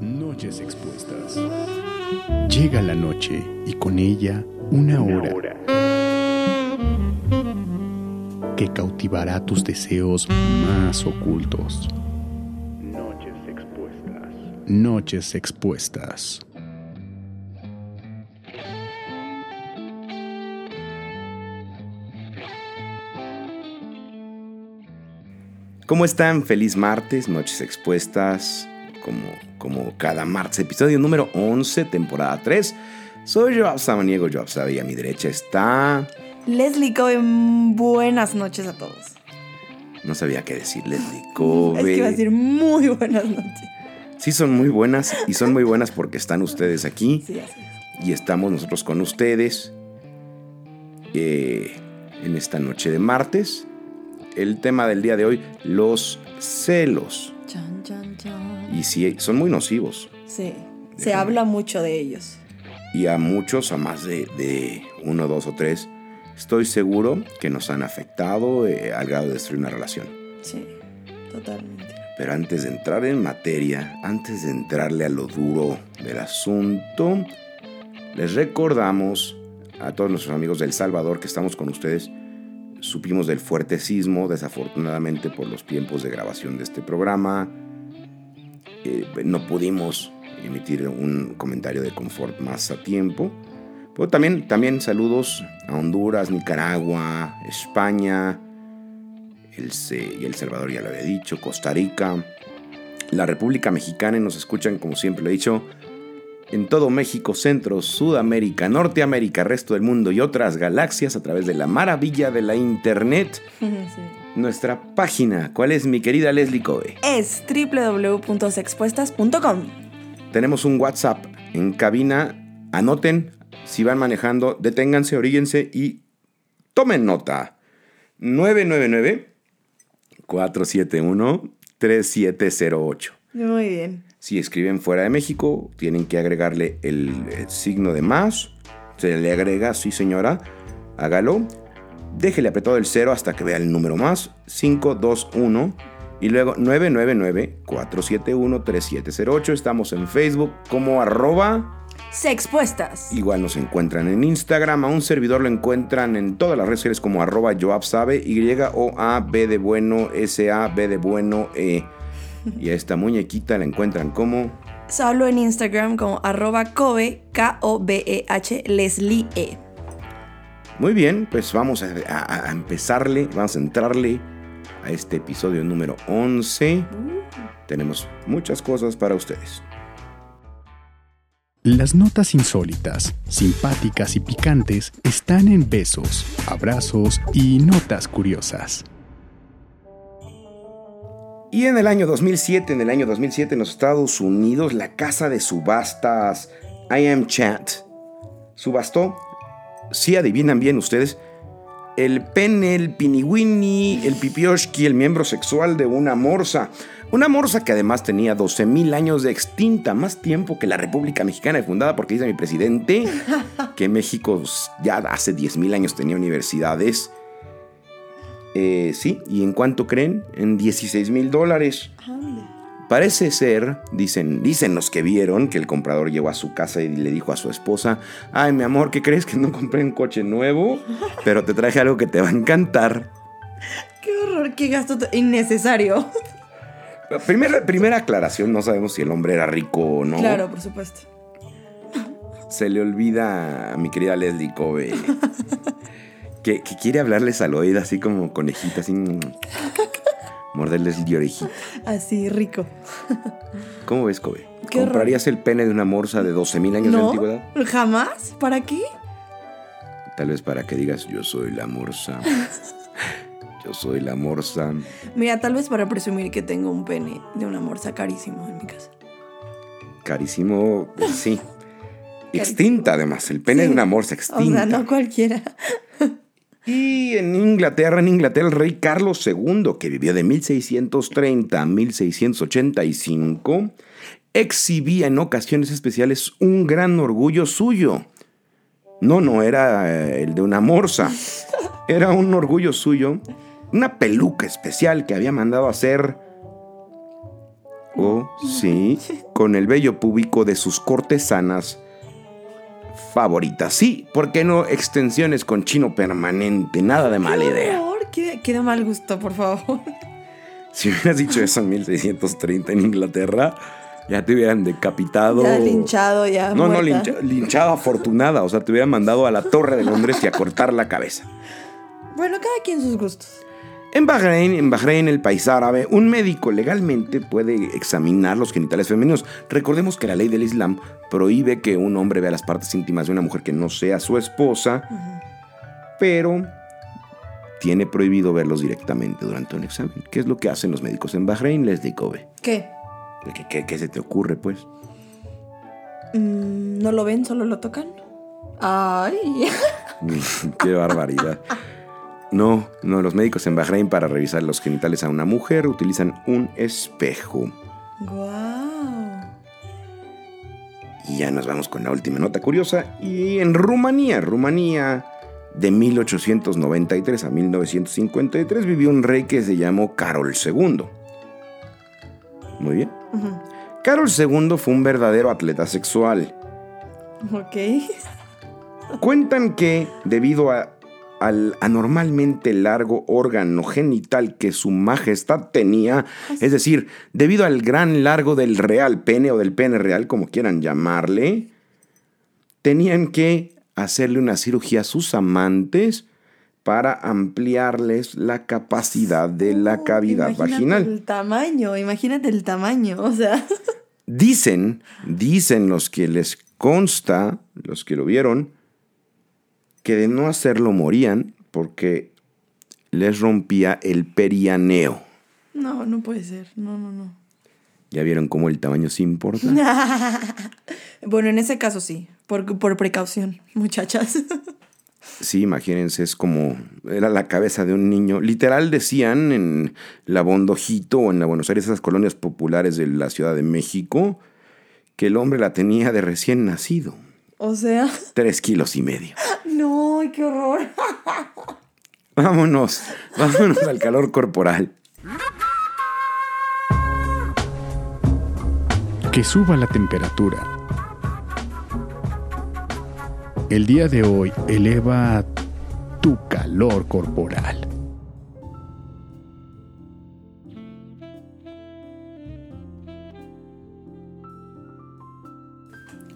Noches expuestas. Llega la noche y con ella una hora que cautivará tus deseos más ocultos. Noches expuestas. Noches expuestas. ¿Cómo están? Feliz martes, noches expuestas, como, como cada martes, episodio número 11, temporada 3. Soy Joab Samaniego, Joab Sabe, y a mi derecha está... Leslie Cove, buenas noches a todos. No sabía qué decir, Leslie Cove. Es que iba a decir muy buenas noches. Sí, son muy buenas, y son muy buenas porque están ustedes aquí, Sí, así es. y estamos nosotros con ustedes eh, en esta noche de martes. El tema del día de hoy, los celos. Chan, chan, chan. Y sí, son muy nocivos. Sí, se Déjame. habla mucho de ellos. y a muchos, a más de, de uno, dos o tres, estoy seguro que nos han afectado eh, al grado de destruir una relación. Sí, totalmente. Pero antes de entrar en materia, antes de entrarle a lo duro del asunto, les recordamos a todos nuestros amigos del Salvador que estamos con ustedes. Supimos del fuerte sismo, desafortunadamente por los tiempos de grabación de este programa. eh, no pudimos emitir un comentario de confort más a tiempo. Pero también, también saludos a Honduras, Nicaragua, España, el, y El Salvador ya lo había dicho, Costa Rica, la República Mexicana y nos escuchan, como siempre lo he dicho, en todo México, Centro, Sudamérica, Norteamérica, resto del mundo y otras galaxias a través de la maravilla de la Internet. Sí. Nuestra página, ¿cuál es mi querida Leslie Cove? Es www.sexpuestas.com. Tenemos un WhatsApp en cabina. Anoten, si van manejando, deténganse, oríguense y tomen nota. 999-471-3708. Muy bien. Si escriben fuera de México, tienen que agregarle el, eh, signo de más. Se le agrega, sí señora, hágalo. Déjele apretado el cero hasta que vea el número más. 521 y luego 999-471-3708. Estamos en Facebook como arroba. Sexpuestas. Igual nos encuentran en Instagram. A un servidor lo encuentran en todas las redes sociales como arroba Joab Sabe. Y-O-A-B de bueno, S-A-B de bueno, E. Y a esta muñequita la encuentran como... Solo en Instagram como arroba Kobe, K-O-B-E-H, Leslie E. Muy bien, pues vamos a, a- a empezarle, vamos a entrarle a este episodio número 11. Tenemos muchas cosas para ustedes. Las notas insólitas, simpáticas y picantes están en besos, abrazos y notas curiosas. Y en el año 2007, en el año 2007 en los Estados Unidos, la casa de subastas I Am Chat subastó, si adivinan bien ustedes, el pene, el piniwini, el pipioshki, el miembro sexual de una morsa. Una morsa que además tenía 12.000 años de extinta, más tiempo que la República Mexicana fundada, porque dice mi presidente que México ya hace 10.000 años tenía universidades. Eh, sí, ¿y en cuánto creen? En 16 mil dólares. Parece ser, dicen, dicen los que vieron, que el comprador llegó a su casa y le dijo a su esposa, ay mi amor, ¿qué crees que no compré un coche nuevo? Pero te traje algo que te va a encantar. Qué horror, qué gasto innecesario. Primera, primera aclaración, no sabemos si el hombre era rico o no. Claro, por supuesto. Se le olvida a mi querida Leslie Cove que, que quiere hablarles al oído así como conejita, así... Morderles de orejita. Así, rico. ¿Cómo ves, Kobe? Qué horror. ¿Comprarías el pene de una morsa de 12.000 años de antigüedad? ¿Jamás? ¿Para qué? Tal vez para que digas, yo soy la morsa. Yo soy la morsa. Mira, tal vez para presumir que tengo un pene de una morsa carísimo en mi casa. Carísimo, sí. Extinta además, el pene Sí. de una morsa O extinta. sea, no cualquiera. Y en Inglaterra, en Inglaterra, el rey Carlos II, que vivió de 1630 a 1685, exhibía en ocasiones especiales un gran orgullo suyo. No, no era eh, el de una morsa. Era un orgullo suyo. Una peluca especial que había mandado hacer Oh, sí, con el vello púbico de sus cortesanas favoritas. Sí, ¿por qué no extensiones con chino permanente? Nada de mala idea. horror, Qué, qué de mal gusto, por favor. Si hubieras dicho eso en 1630 en Inglaterra, ya te hubieran decapitado. Ya linchado, ya. No, no, lincha- linchado afortunada. O sea, te hubieran mandado a la Torre de Londres y a cortar la cabeza. Bueno, cada quien sus gustos. En Bahrein, en Bahrein, el país árabe, un médico legalmente puede examinar los genitales femeninos. Recordemos que la ley del Islam prohíbe que un hombre vea las partes íntimas de una mujer que no sea su esposa, pero tiene prohibido verlos directamente durante un examen. ¿Qué es lo que hacen los médicos en Bahrein? Les digo, ve. ¿Qué? ¿Qué, qué- qué se te ocurre, pues? Mm, ¿No lo ven, solo lo tocan? Ay. Qué barbaridad. No, no, los médicos en Bahrein para revisar los genitales a una mujer utilizan un espejo. Guau. Y ya nos vamos con la última nota curiosa. Y en Rumanía, Rumanía, de 1893 a 1953, vivió un rey que se llamó Carol II. Muy bien. Carol II fue un verdadero atleta sexual. Ok. Cuentan que, debido a- al anormalmente largo órgano genital que su majestad tenía, es decir, debido al gran largo del real pene o del pene real, como quieran llamarle, tenían que hacerle una cirugía a sus amantes para ampliarles la capacidad de la cavidad Imagínate vaginal. El tamaño, imagínate el tamaño, o sea. Dicen, dicen los que les consta, los que lo vieron, que de no hacerlo morían porque les rompía el perianeo. No, no puede ser. No, no, no. ¿Ya vieron cómo el tamaño sí importa? Bueno, en ese caso sí. Por, por precaución, muchachas. Sí, imagínense, es como era la cabeza de un niño. Literal decían en la Bondojito o en la Buenos Aires, esas colonias populares de la Ciudad de México, que el hombre la tenía de recién nacido. O sea. Tres kilos y medio. No, qué horror. Vámonos, vámonos al calor corporal. Que suba la temperatura. El día de hoy eleva tu calor corporal.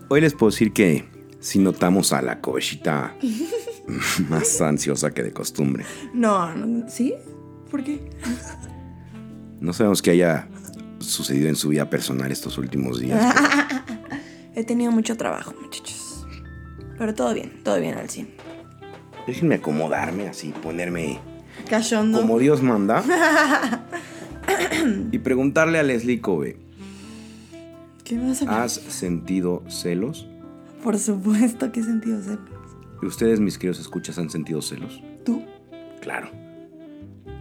Hoy les puedo decir que si notamos a la cobechita más ansiosa que de costumbre. No, no, ¿sí? ¿Por qué? No sabemos qué haya sucedido en su vida personal estos últimos días. pero He tenido mucho trabajo, muchachos. Pero todo bien, todo bien al 100. déjenme acomodarme así, ponerme Cachondo. como Dios manda. y preguntarle a Leslie Kobe, ¿Qué vas a ¿has sentido celos? Por supuesto, ¿qué sentido celos? ¿Y ustedes, mis queridos escuchas, han sentido celos? ¿Tú? Claro.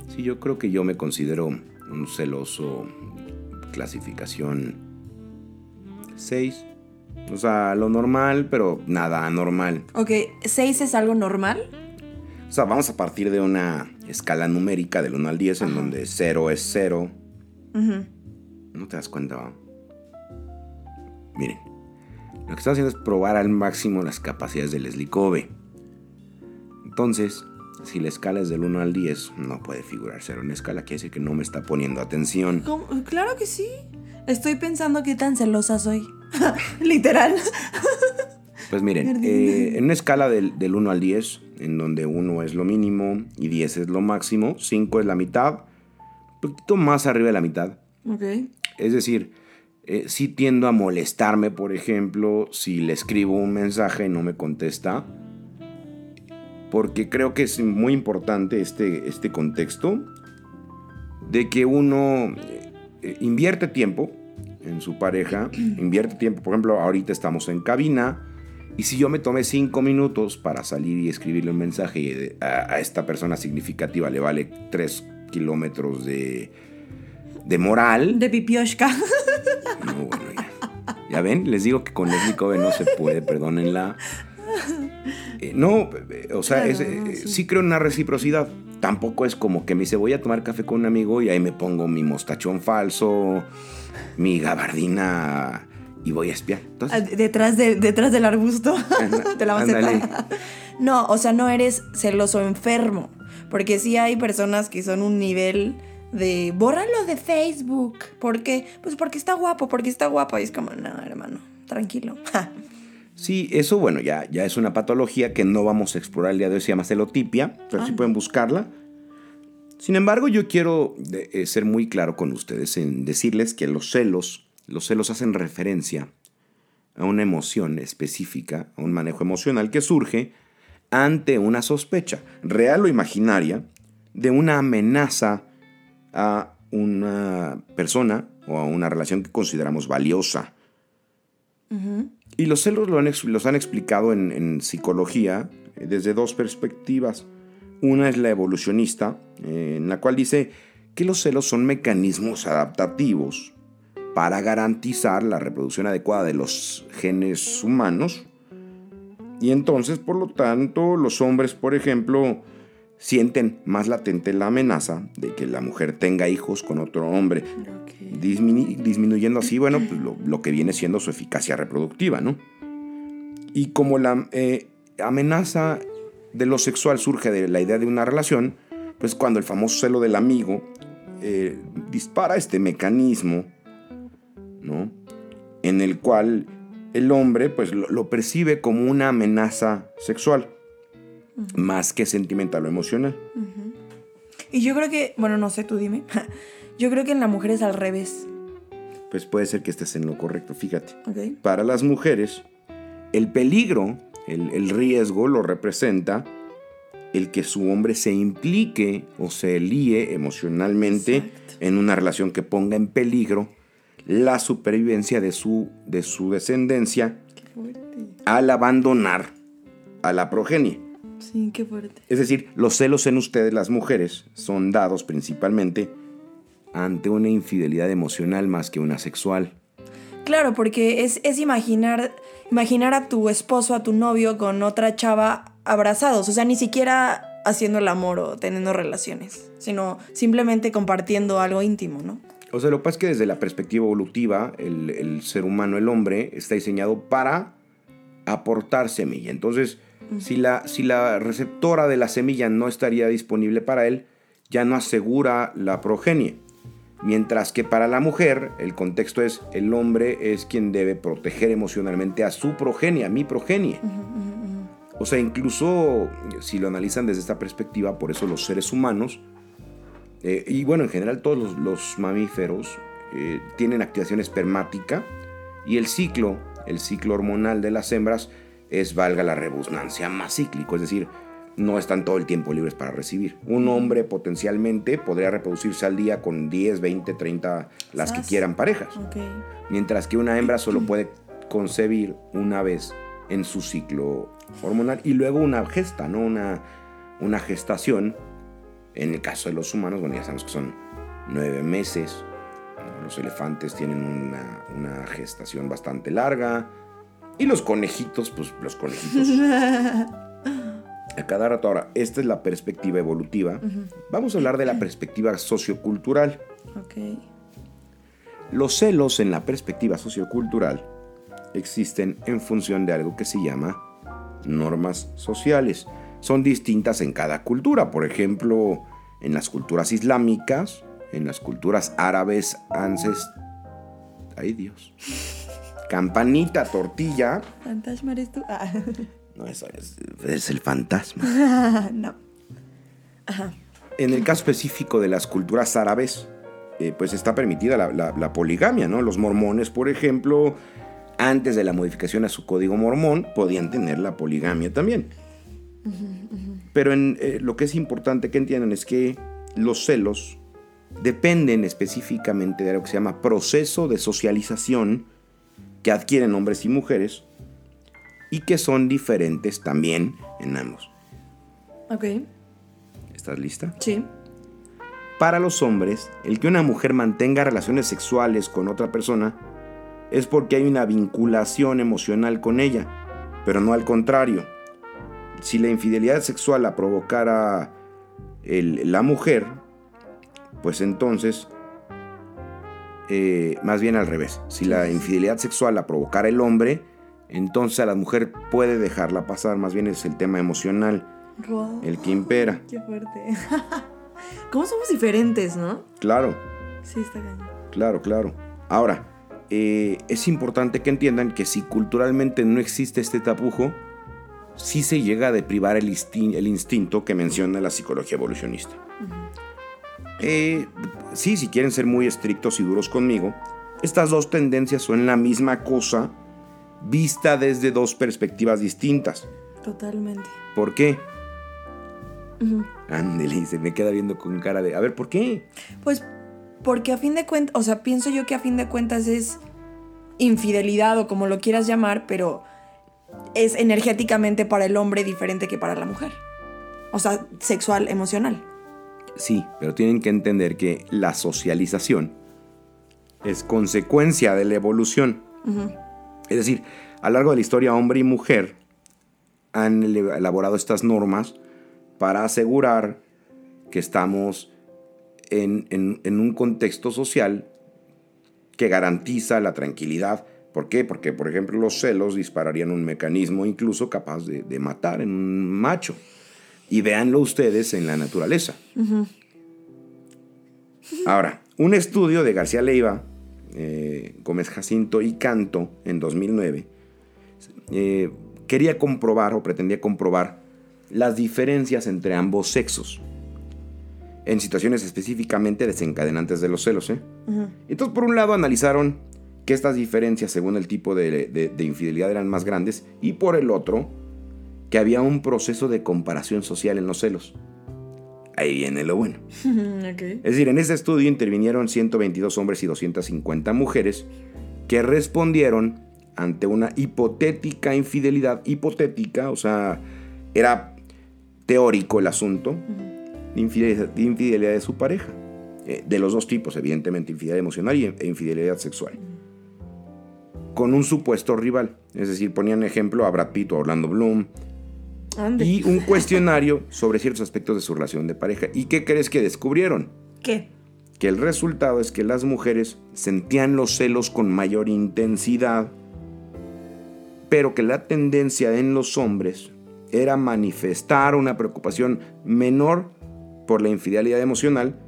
Sí, yo creo que yo me considero un celoso clasificación 6. O sea, lo normal, pero nada anormal. Ok, ¿6 es algo normal? O sea, vamos a partir de una escala numérica del 1 al 10 en donde 0 es 0. Ujú. ¿No te das cuenta? Miren, lo que están haciendo es probar al máximo las capacidades de Leslie Kobe. Entonces, si la escala es del 1 al 10, no puede figurar 0 en la escala, quiere decir que no me está poniendo atención. ¿Cómo? Claro que sí. Estoy pensando qué tan celosa soy. Literal. Pues miren, eh, en una escala del, del 1 al 10, en donde 1 es lo mínimo y 10 es lo máximo, 5 es la mitad, un poquito más arriba de la mitad. Ok. Es decir, eh, sí tiendo a molestarme, por ejemplo, si le escribo un mensaje y no me contesta. Porque creo que es muy importante este, este contexto de que uno eh, eh, invierte tiempo en su pareja, invierte tiempo, por ejemplo, ahorita estamos en cabina, y si yo me tomé cinco minutos para salir y escribirle un mensaje a esta persona significativa le vale tres kilómetros de, de moral, De pipioshka. ya. Ven, les digo que con Leslie Kobe no se puede, perdónenla. Eh, no, eh, o sea, Claro, es, eh, no, sí. sí. creo en una reciprocidad. tampoco es como que me dice voy a tomar café con un amigo y ahí me pongo mi mostachón falso, mi gabardina y voy a espiar. Ah, Entonces, Detrás, de, detrás del arbusto de la maceta. No, o sea, no eres celoso enfermo. Porque sí hay personas que son un nivel de bórralo de Facebook. ¿Por qué? Pues porque está guapo, porque está guapo. Y es como, no, hermano, tranquilo. Sí, eso, bueno, ya, ya es una patología que no vamos a explorar el día de hoy, se llama celotipia, pero sí Ah. pueden buscarla. Sin embargo, yo quiero de- eh, ser muy claro con ustedes en decirles que los celos, los celos hacen referencia a una emoción específica, a un manejo emocional que surge ante una sospecha, real o imaginaria, de una amenaza a una persona o a una relación que consideramos valiosa. Y los celos lo han ex- los han explicado en, en psicología eh, desde dos perspectivas. Una es la evolucionista, eh, en la cual dice que los celos son mecanismos adaptativos para garantizar la reproducción adecuada de los genes humanos. Y entonces, por lo tanto, los hombres, por ejemplo, sienten más latente la amenaza de que la mujer tenga hijos con otro hombre disminu- disminuyendo así, bueno, pues lo, lo que viene siendo su eficacia reproductiva, ¿no? Y como la eh, amenaza de lo sexual surge de la idea de una relación, pues cuando el famoso celo del amigo eh, dispara este mecanismo, ¿no? En el cual el hombre, pues lo, lo percibe como una amenaza sexual, más que sentimental o emocional. y yo creo que, bueno, no sé, tú dime. Yo creo que en la mujer es al revés. Pues puede ser que estés en lo correcto, fíjate. ¿Ok? Para las mujeres, el peligro, el, el riesgo lo representa el que su hombre se implique o se líe emocionalmente Exacto. en una relación que ponga en peligro la supervivencia de su, de su descendencia al abandonar a la progenie. Sí, qué fuerte. Es decir, los celos en ustedes, las mujeres, son dados principalmente ante una infidelidad emocional más que una sexual. Claro, porque es, es imaginar, imaginar a tu esposo, a tu novio con otra chava abrazados. O sea, ni siquiera haciendo el amor o teniendo relaciones, sino simplemente compartiendo algo íntimo, ¿no? O sea, lo que pasa es que desde la perspectiva evolutiva, el, el ser humano, el hombre, está diseñado para aportar semilla. Entonces, si, la, si la receptora de la semilla no estaría disponible para él, ya no asegura la progenie. Mientras que para la mujer, el contexto es el hombre es quien debe proteger emocionalmente a su progenie, a mi progenie. O sea, incluso si lo analizan desde esta perspectiva, por eso los seres humanos, eh, y bueno, en general todos los, los mamíferos eh, tienen activación espermática y el ciclo, el ciclo hormonal de las hembras es, valga la redundancia, más cíclico, es decir, no están todo el tiempo libres para recibir. Un hombre potencialmente podría reproducirse al día con 10, 20, 30, las que quieran parejas, mientras que una hembra solo puede concebir una vez en su ciclo hormonal y luego una gesta, ¿no? Una, una gestación. En el caso de los humanos, bueno, ya sabemos que son nueve meses. Los elefantes tienen una, una gestación bastante larga. Y los conejitos, pues los conejitos. A cada rato. Ahora, esta es la perspectiva evolutiva. Vamos a hablar de la perspectiva sociocultural. Ok. Los celos en la perspectiva sociocultural existen en función de algo que se llama normas sociales. Son distintas en cada cultura. Por ejemplo, en las culturas islámicas, en las culturas árabes ances... ¡Ay Dios! Campanita, tortilla. ¿Fantasma eres tú? Ah. No, eso es, es el fantasma. no. En el caso específico de las culturas árabes, eh, pues está permitida la, la- la poligamia, ¿no? Los mormones, por ejemplo, antes de la modificación a su código mormón, podían tener la poligamia también. Pero en, eh, lo que es importante que entiendan es que los celos dependen específicamente de algo que se llama proceso de socialización que adquieren hombres y mujeres y que son diferentes también en ambos. Ok. ¿Estás lista? Sí. Para los hombres, el que una mujer mantenga relaciones sexuales con otra persona es porque hay una vinculación emocional con ella, pero no al contrario. Si la infidelidad sexual la provocara el- la mujer, pues entonces, eh, más bien al revés. Si la infidelidad sexual la provocara el hombre, entonces a la mujer puede dejarla pasar. Más bien es el tema emocional Wow. el que impera. Qué fuerte. ¿Cómo somos diferentes, no? Claro, Sí, está cañón. claro, claro. Ahora, eh, es importante que entiendan que si culturalmente no existe este tapujo, sí se llega a deprivar el, instin- el instinto que menciona la psicología evolucionista. Eh, sí, si quieren ser muy estrictos y duros conmigo, estas dos tendencias son la misma cosa vista desde dos perspectivas distintas. Totalmente. ¿Por qué? Ándele, y se me queda viendo con cara de, a ver, ¿por qué? Pues porque a fin de cuentas, o sea, pienso yo que a fin de cuentas es infidelidad o como lo quieras llamar, pero es energéticamente para el hombre diferente que para la mujer. O sea, sexual, emocional. Sí, pero tienen que entender que la socialización es consecuencia de la evolución. Es decir, a lo largo de la historia, hombre y mujer han elaborado estas normas para asegurar que estamos en, en- en un contexto social que garantiza la tranquilidad. ¿Por qué? Porque, por ejemplo, los celos dispararían un mecanismo incluso capaz de, de matar en un macho. Y véanlo ustedes en la naturaleza. Ahora, un estudio de García Leiva, eh, Gómez Jacinto y Canto en 2009 eh, quería comprobar o pretendía comprobar las diferencias entre ambos sexos en situaciones específicamente desencadenantes de los celos. ¿eh? Entonces, por un lado, analizaron que estas diferencias según el tipo de, de- de infidelidad eran más grandes y por el otro, que había un proceso de comparación social en los celos. Ahí viene lo bueno. Es decir, en ese estudio intervinieron 122 hombres y 250 mujeres que respondieron ante una hipotética infidelidad, hipotética, o sea, era teórico el asunto, de infidelidad, de infidelidad de su pareja. Eh, de los dos tipos, evidentemente, infidelidad emocional y- e infidelidad sexual. Con un supuesto rival. Es decir, ponían ejemplo a Brad Pitt o a Orlando Bloom, Ande. y un cuestionario sobre ciertos aspectos de su relación de pareja. ¿Y qué crees que descubrieron? ¿Qué? Que el resultado es que las mujeres sentían los celos con mayor intensidad, pero que la tendencia en los hombres era manifestar una preocupación menor por la infidelidad emocional.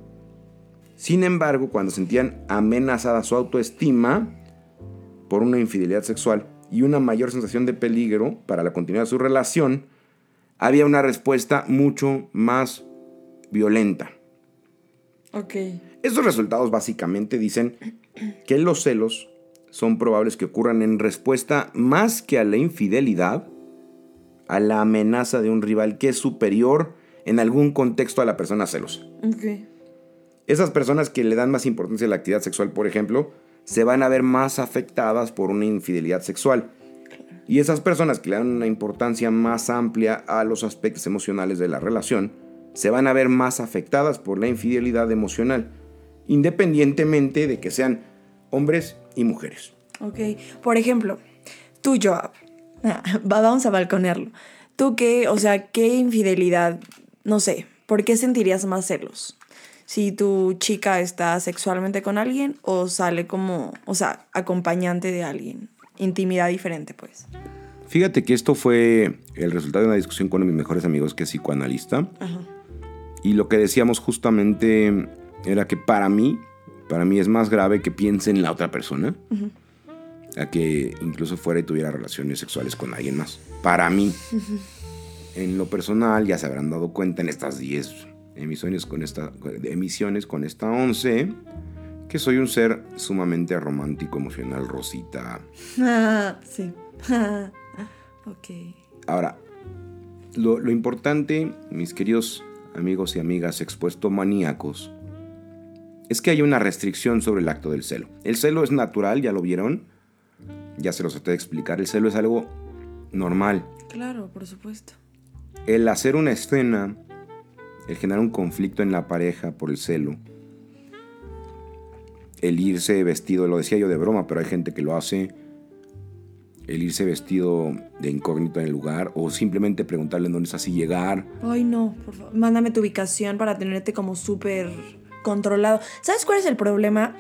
Sin embargo, cuando sentían amenazada su autoestima por una infidelidad sexual y una mayor sensación de peligro para la continuidad de su relación, había una respuesta mucho más violenta. Ok. Estos resultados básicamente dicen que los celos son probables que ocurran en respuesta más que a la infidelidad, a la amenaza de un rival que es superior en algún contexto a la persona celosa. Ok. Esas personas que le dan más importancia a la actividad sexual, por ejemplo, se van a ver más afectadas por una infidelidad sexual. Y esas personas que le dan una importancia más amplia a los aspectos emocionales de la relación, se van a ver más afectadas por la infidelidad emocional, independientemente de que sean hombres y mujeres. Ok. Por ejemplo, tú, Joab. Va- vamos a balconearlo. Tú qué, o sea, qué infidelidad, no sé, ¿por qué sentirías más celos? Si tu chica está sexualmente con alguien o sale como, o sea, acompañante de alguien. Intimidad diferente, pues. Fíjate que esto fue el resultado de una discusión con uno de mis mejores amigos que es psicoanalista. Y lo que decíamos justamente era que para mí, para mí es más grave que piense en la otra persona a que incluso fuera y tuviera relaciones sexuales con alguien más. Para mí. En lo personal, ya se habrán dado cuenta en estas 10 emisiones con esta, emisiones con esta 11, que soy un ser sumamente romántico, emocional, rosita, sí. ok. Ahora, lo, lo importante, mis queridos amigos y amigas expuesto maníacos, es que hay una restricción sobre el acto del celo. El celo es natural, ya lo vieron, ya se los traté de explicar, el celo es algo normal. Claro, por supuesto. El hacer una escena, el generar un conflicto en la pareja por el celo, el irse vestido, lo decía yo de broma, pero hay gente que lo hace, el irse vestido de incógnito en el lugar o simplemente preguntarle en dónde estás y llegar. Ay, no, por favor. Mándame tu ubicación para tenerte como súper controlado. ¿Sabes cuál es el problema?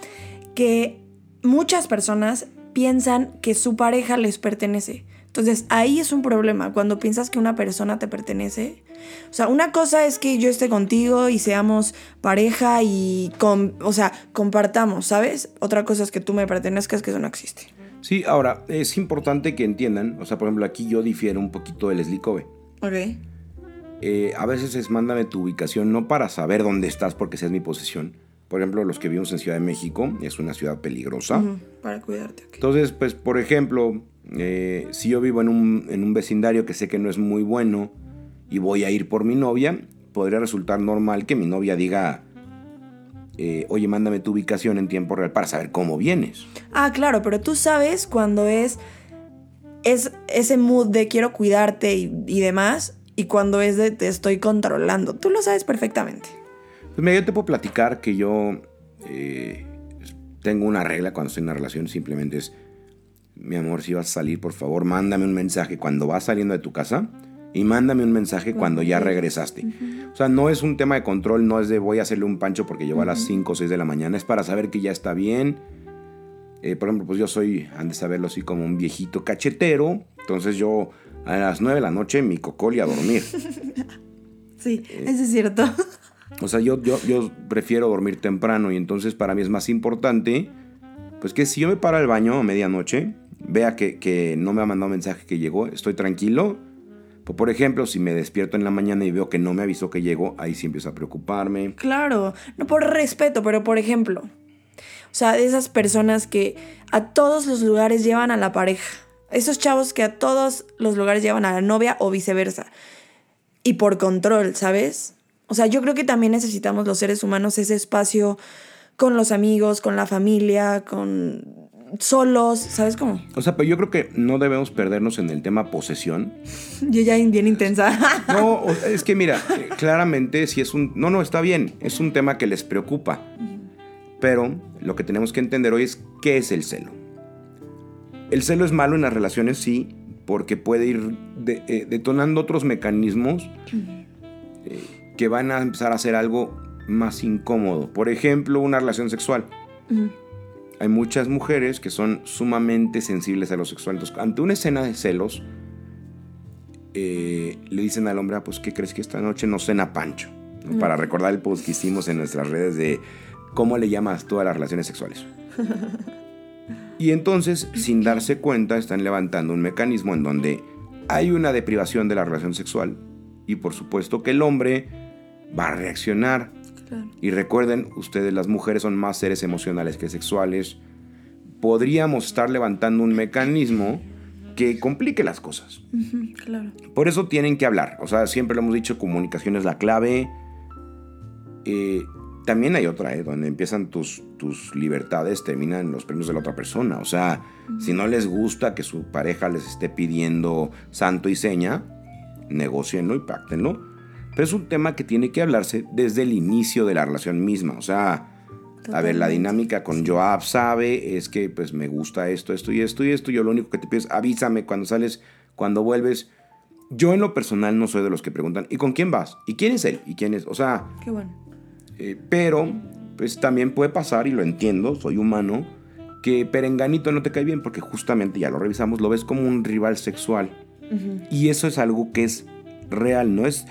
Que muchas personas piensan que su pareja les pertenece. Entonces ahí es un problema cuando piensas que una persona te pertenece. O sea, una cosa es que yo esté contigo y seamos pareja y, con, o sea, compartamos, ¿sabes? Otra cosa es que tú me pertenezcas, que eso no existe. Sí, ahora, es importante que entiendan, o sea, por ejemplo, aquí yo difiero un poquito del Leslie Cove. Ok. Eh, a veces es mándame tu ubicación, no para saber dónde estás porque esa es mi posesión. Por ejemplo, los que vivimos en Ciudad de México, es una ciudad peligrosa. Para cuidarte. ok. Entonces, pues, por ejemplo, eh, si yo vivo en un, en un vecindario que sé que no es muy bueno y voy a ir por mi novia, podría resultar normal que mi novia diga, eh, oye, mándame tu ubicación en tiempo real para saber cómo vienes. Ah, claro, pero tú sabes cuando es, es ese mood de quiero cuidarte y, y demás, y cuando es de te estoy controlando. Tú lo sabes perfectamente. Pues mira, yo te puedo platicar que yo eh, tengo una regla cuando estoy en una relación, simplemente es, mi amor, si vas a salir, por favor, mándame un mensaje cuando vas saliendo de tu casa y mándame un mensaje cuando ya regresaste. O sea, no es un tema de control, no es de voy a hacerle un pancho porque llegó a las 5 o 6 de la mañana, es para saber que ya está bien. Eh, por ejemplo, pues yo soy, han de saberlo así, como un viejito cachetero, entonces yo a las 9 de la noche mi cocol y a dormir. Sí, eso es cierto. O sea, yo, yo, yo prefiero dormir temprano y entonces para mí es más importante, pues que si yo me paro al baño a medianoche, vea que, que no me ha mandado mensaje que llegó, estoy tranquilo. Por ejemplo, si me despierto en la mañana y veo que no me avisó que llegó, ahí sí empiezo a preocuparme. Claro, no por respeto, pero por ejemplo, o sea, de esas personas que a todos los lugares llevan a la pareja. Esos chavos que a todos los lugares llevan a la novia o viceversa. Y por control, ¿sabes? O sea, yo creo que también necesitamos los seres humanos ese espacio con los amigos, con la familia, con solos, ¿sabes cómo? O sea, pero yo creo que no debemos perdernos en el tema posesión. Yo ya bien intensa. No, es que mira, eh, claramente si es un... No, no, está bien, es un tema que les preocupa. Pero lo que tenemos que entender hoy es qué es el celo. El celo es malo en las relaciones, sí, porque puede ir de- eh, detonando otros mecanismos eh, que van a empezar a hacer algo más incómodo. Por ejemplo, una relación sexual. Hay muchas mujeres que son sumamente sensibles a lo sexual. Entonces, ante una escena de celos, eh, le dicen al hombre, ah, pues, ¿qué crees que esta noche no cena Pancho? ¿no? Para recordar el post que hicimos en nuestras redes de cómo le llamas tú a las relaciones sexuales. y entonces, sin darse cuenta, están levantando un mecanismo en donde hay una deprivación de la relación sexual y por supuesto que el hombre va a reaccionar Claro. y recuerden, ustedes las mujeres son más seres emocionales que sexuales. Podríamos estar levantando un mecanismo que complique las cosas. Claro. Por eso tienen que hablar. O sea, siempre lo hemos dicho, comunicación es la clave. Eh, también hay otra, ¿eh? donde empiezan tus, tus libertades, terminan los premios de la otra persona. O sea, si no les gusta que su pareja les esté pidiendo santo y seña, negocienlo y pactenlo. Pero es un tema que tiene que hablarse desde el inicio de la relación misma. O sea, a ver, la dinámica con Joab sabe es que pues me gusta esto, esto y esto y esto. Yo lo único que te pido es avísame cuando sales, cuando vuelves. Yo en lo personal no soy de los que preguntan, ¿y con quién vas? ¿Y quién es él? ¿Y quién es? O sea, Qué bueno. eh, pero pues también puede pasar, y lo entiendo, soy humano, que Perenganito no te cae bien porque justamente, ya lo revisamos, lo ves como un rival sexual. Y eso es algo que es real, no es...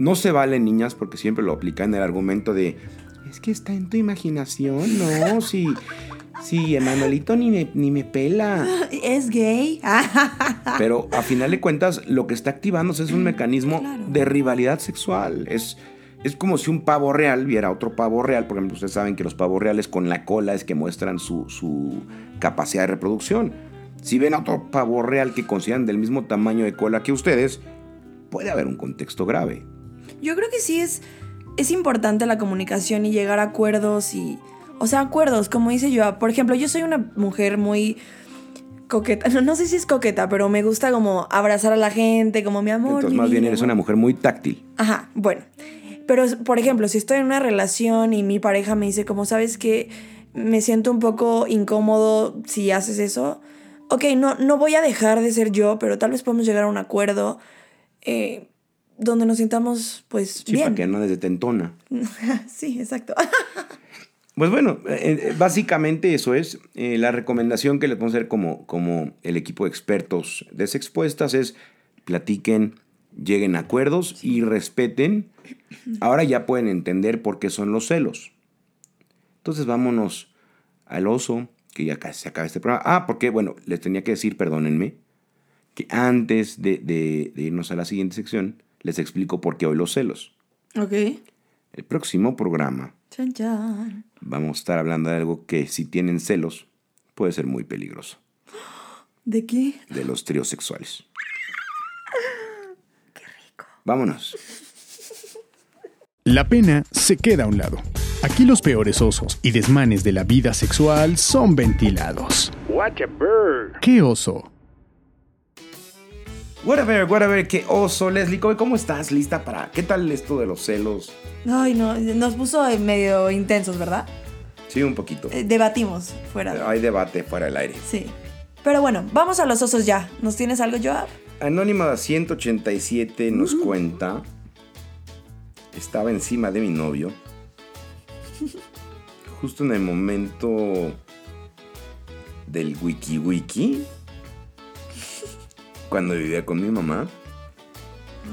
No se vale, niñas, porque siempre lo aplican el argumento de... Es que está en tu imaginación, no, si... Si Emanuelito ni me, ni me pela. ¿Es gay? Pero a final de cuentas, lo que está activándose es un mecanismo Claro. de rivalidad sexual. Es, es como si un pavo real viera otro pavo real. Por ejemplo, ustedes saben que los pavos reales con la cola es que muestran su, su capacidad de reproducción. Si ven a otro pavo real que consideran del mismo tamaño de cola que ustedes, puede haber un contexto grave. Yo creo que sí es, es importante la comunicación y llegar a acuerdos y... O sea, acuerdos, como dice yo. Por ejemplo, yo soy una mujer muy coqueta. No, no sé si es coqueta, pero me gusta como abrazar a la gente, como mi amor. Entonces, mi más bien eres una mujer muy táctil. Ajá, bueno. Pero, por ejemplo, si estoy en una relación y mi pareja me dice, como sabes que me siento un poco incómodo si haces eso, ok, no, no voy a dejar de ser yo, pero tal vez podemos llegar a un acuerdo eh, donde nos sintamos, pues, Sí, para bien. que no desde tentona. sí, exacto. Pues bueno, eh, eh, básicamente eso es. Eh, la recomendación que les podemos hacer como, como el equipo de expertos desexpuestas es platiquen, lleguen a acuerdos y respeten. Ahora ya pueden entender por qué son los celos. Entonces vámonos al oso, que ya casi se acaba este programa. Ah, porque bueno, les tenía que decir, perdónenme, que antes de, de- de irnos a la siguiente sección, les explico por qué hoy los celos. ok. El próximo programa Chan, chan. vamos a estar hablando de algo que si tienen celos puede ser muy peligroso, ¿De qué? de los tríos sexuales. Qué rico. Vámonos. La pena se queda a un lado. Aquí los peores osos y desmanes de la vida sexual son ventilados. ¿Qué oso? Whatever, whatever, qué oso, Leslie, ¿cómo- ¿cómo estás? ¿Lista para qué tal esto de los celos? Ay, no, nos puso medio intensos, ¿verdad? Sí, un poquito. Eh, debatimos fuera. de- Hay debate fuera del aire. Sí. Pero bueno, vamos a los osos ya. ¿Nos tienes algo, Joab? Anónima 187 nos cuenta, estaba encima de mi novio, justo en el momento del wiki wiki, cuando vivía con mi mamá.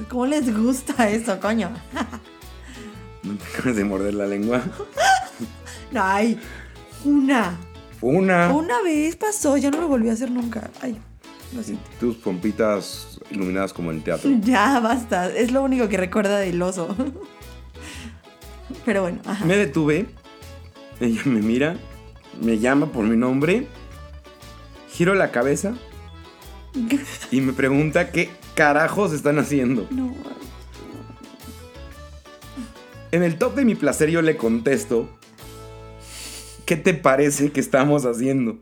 ¿Cómo les gusta eso, coño? ¿No te acabas de morder la lengua? Ay, una. Una. Una vez pasó, ya no lo volví a hacer nunca. Ay, lo siento. Tus pompitas iluminadas como en teatro. Ya, basta. Es lo único que recuerda del oso. Pero bueno, ajá. Me detuve, ella me mira, me llama por mi nombre, giro la cabeza y me pregunta qué carajos están haciendo. No. En el top de mi placer yo le contesto, ¿qué te parece que estamos haciendo?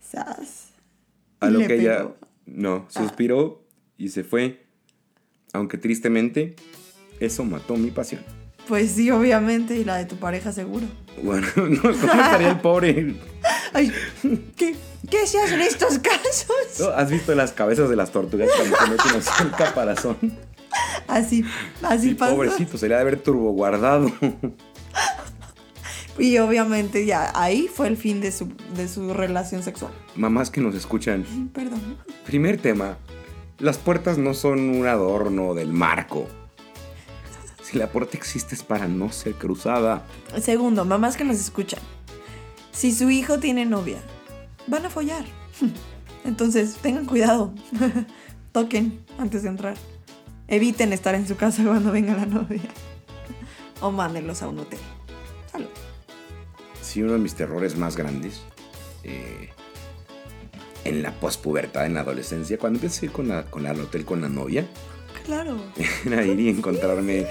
Sas. A lo Le que ella, pegó. no, suspiró y se fue, aunque tristemente, eso mató mi pasión. Pues sí, obviamente, y la de tu pareja seguro. Bueno, no, ¿cómo estaría el pobre? Ay, ¿qué, qué se hace en estos casos? ¿No? ¿Has visto las cabezas de las tortugas cuando se meten así el caparazón? Así, así Sí, pasa. pobrecito, se le ha de haber turbo guardado. Y obviamente ya ahí fue el fin de su, de su relación sexual. Mamás que nos escuchan. Perdón. Primer tema. Las puertas no son un adorno del marco. Si la puerta existe es para no ser cruzada. Segundo, mamás que nos escuchan. Si su hijo tiene novia, van a follar. Entonces, tengan cuidado. Toquen antes de entrar. Eviten estar en su casa cuando venga la novia. O mándenlos a un hotel. Salud. Sí, uno de mis terrores más grandes. eh, en la pospubertad, en la adolescencia, cuando empecé a ir con la, con la- al hotel con la novia, Claro. era ir y encontrarme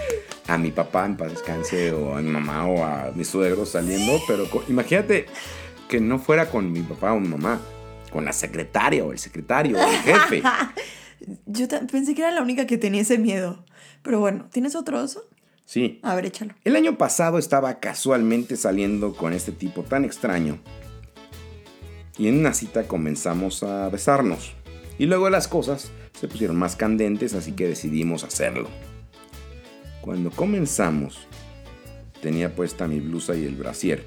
a mi papá en paz descanse o a mi mamá o a mis suegros saliendo, pero imagínate que no fuera con mi papá o mi mamá, con la secretaria o el secretario o el jefe. Yo pensé que era la única que tenía ese miedo. Pero bueno, ¿tienes otro oso? Sí. A ver, échalo. El año pasado estaba casualmente saliendo con este tipo tan extraño. Y en una cita comenzamos a besarnos. Y luego las cosas se pusieron más candentes, así que decidimos hacerlo. Cuando comenzamos, tenía puesta mi blusa y el brasier.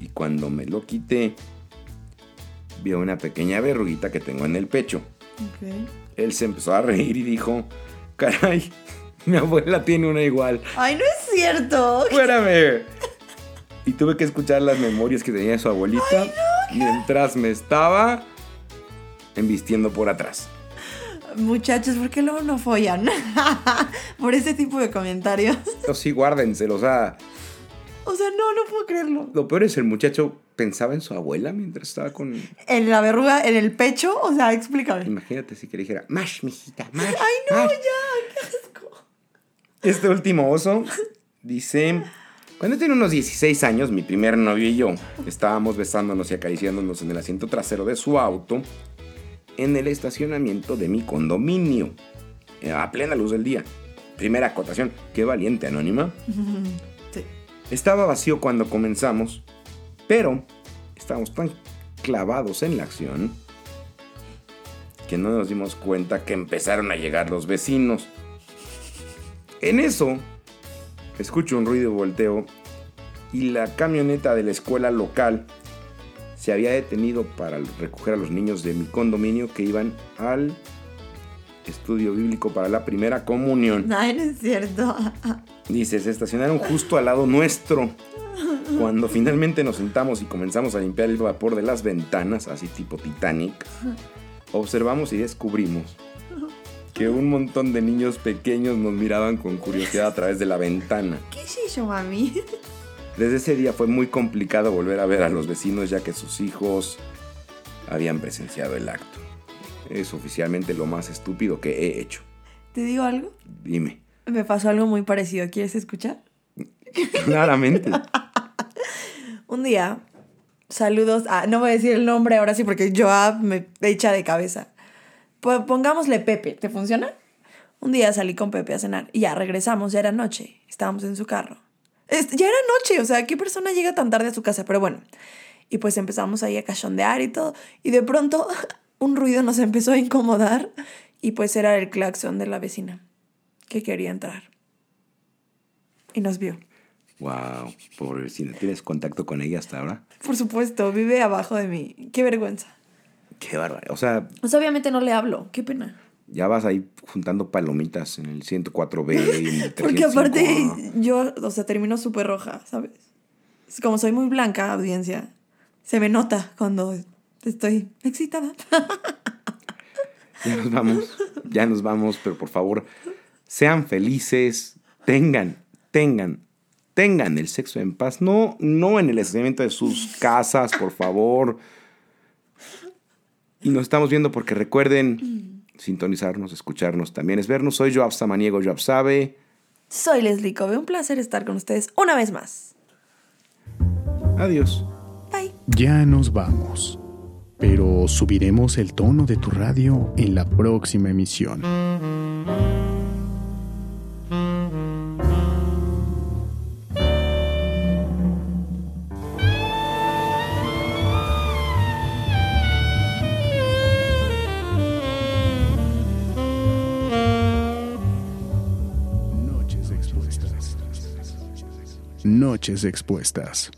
Y cuando me lo quité, vio una pequeña verruguita que tengo en el pecho. Él se empezó a reír y dijo, caray, mi abuela tiene una igual. Ay, no es cierto. ¡Espérame! Y tuve que escuchar las memorias que tenía su abuelita mientras me estaba embistiendo por atrás. Muchachos, ¿por qué luego no follan? Por ese tipo de comentarios. Eso sí, guárdenselo. O sea, O sea, no, no puedo creerlo. lo peor es el muchacho pensaba en su abuela mientras estaba con... En la verruga, en el pecho, o sea, explícame. Imagínate si que le dijera, mash, mijita, mash. Ay, no, mash". ya, qué asco. Este último oso dice... Cuando tenía unos 16 años, mi primer novio y yo estábamos besándonos y acariciándonos en el asiento trasero de su auto en el estacionamiento de mi condominio, eh, a plena luz del día. Primera acotación, qué valiente anónima. Sí. Estaba vacío cuando comenzamos, pero estábamos tan clavados en la acción que no nos dimos cuenta que empezaron a llegar los vecinos. En eso, escucho un ruido y volteo y la camioneta de la escuela local se había detenido para recoger a los niños de mi condominio que iban al estudio bíblico para la primera comunión. Ay, no es cierto. Dice, se estacionaron justo al lado nuestro. Cuando finalmente nos sentamos y comenzamos a limpiar el vapor de las ventanas, así tipo Titanic, observamos y descubrimos que un montón de niños pequeños nos miraban con curiosidad a través de la ventana. ¿Qué es eso, mami? Desde ese día fue muy complicado volver a ver a los vecinos ya que sus hijos habían presenciado el acto. Es oficialmente lo más estúpido que he hecho. ¿Te digo algo? Dime. Me pasó algo muy parecido. ¿Quieres escuchar? Claramente. Un día, saludos a, no voy a decir el nombre ahora sí porque yo me echa de cabeza. Pues pongámosle Pepe, ¿te funciona? Un día salí con Pepe a cenar y ya regresamos, ya era noche, estábamos en su carro. Ya era noche, o sea, ¿qué persona llega tan tarde a su casa? Pero bueno, y pues empezamos ahí a cachondear y todo, y de pronto un ruido nos empezó a incomodar y pues era el claxon de la vecina que quería entrar. Y nos vio. Wow, pobre vecina. ¿Tienes contacto con ella hasta ahora? Por supuesto, vive abajo de mí. Qué vergüenza. Qué bárbaro. O sea. O sea, obviamente no le hablo. Qué pena. Ya vas ahí juntando palomitas en el 104B y en el Porque aparte yo, o sea, termino súper roja, ¿sabes? Como soy muy blanca, audiencia, se me nota cuando estoy excitada. Ya nos vamos, ya nos vamos, pero por favor, sean felices, tengan, tengan tengan el sexo en paz, no, no en el estacionamiento de sus casas, por favor. Y nos estamos viendo porque recuerden sintonizarnos, escucharnos también, es vernos. Soy Joab Samaniego, Joab Sabe. Soy Leslie Kobe, un placer estar con ustedes una vez más. Adiós. Bye. Ya nos vamos, pero subiremos el tono de tu radio en la próxima emisión. Noches expuestas.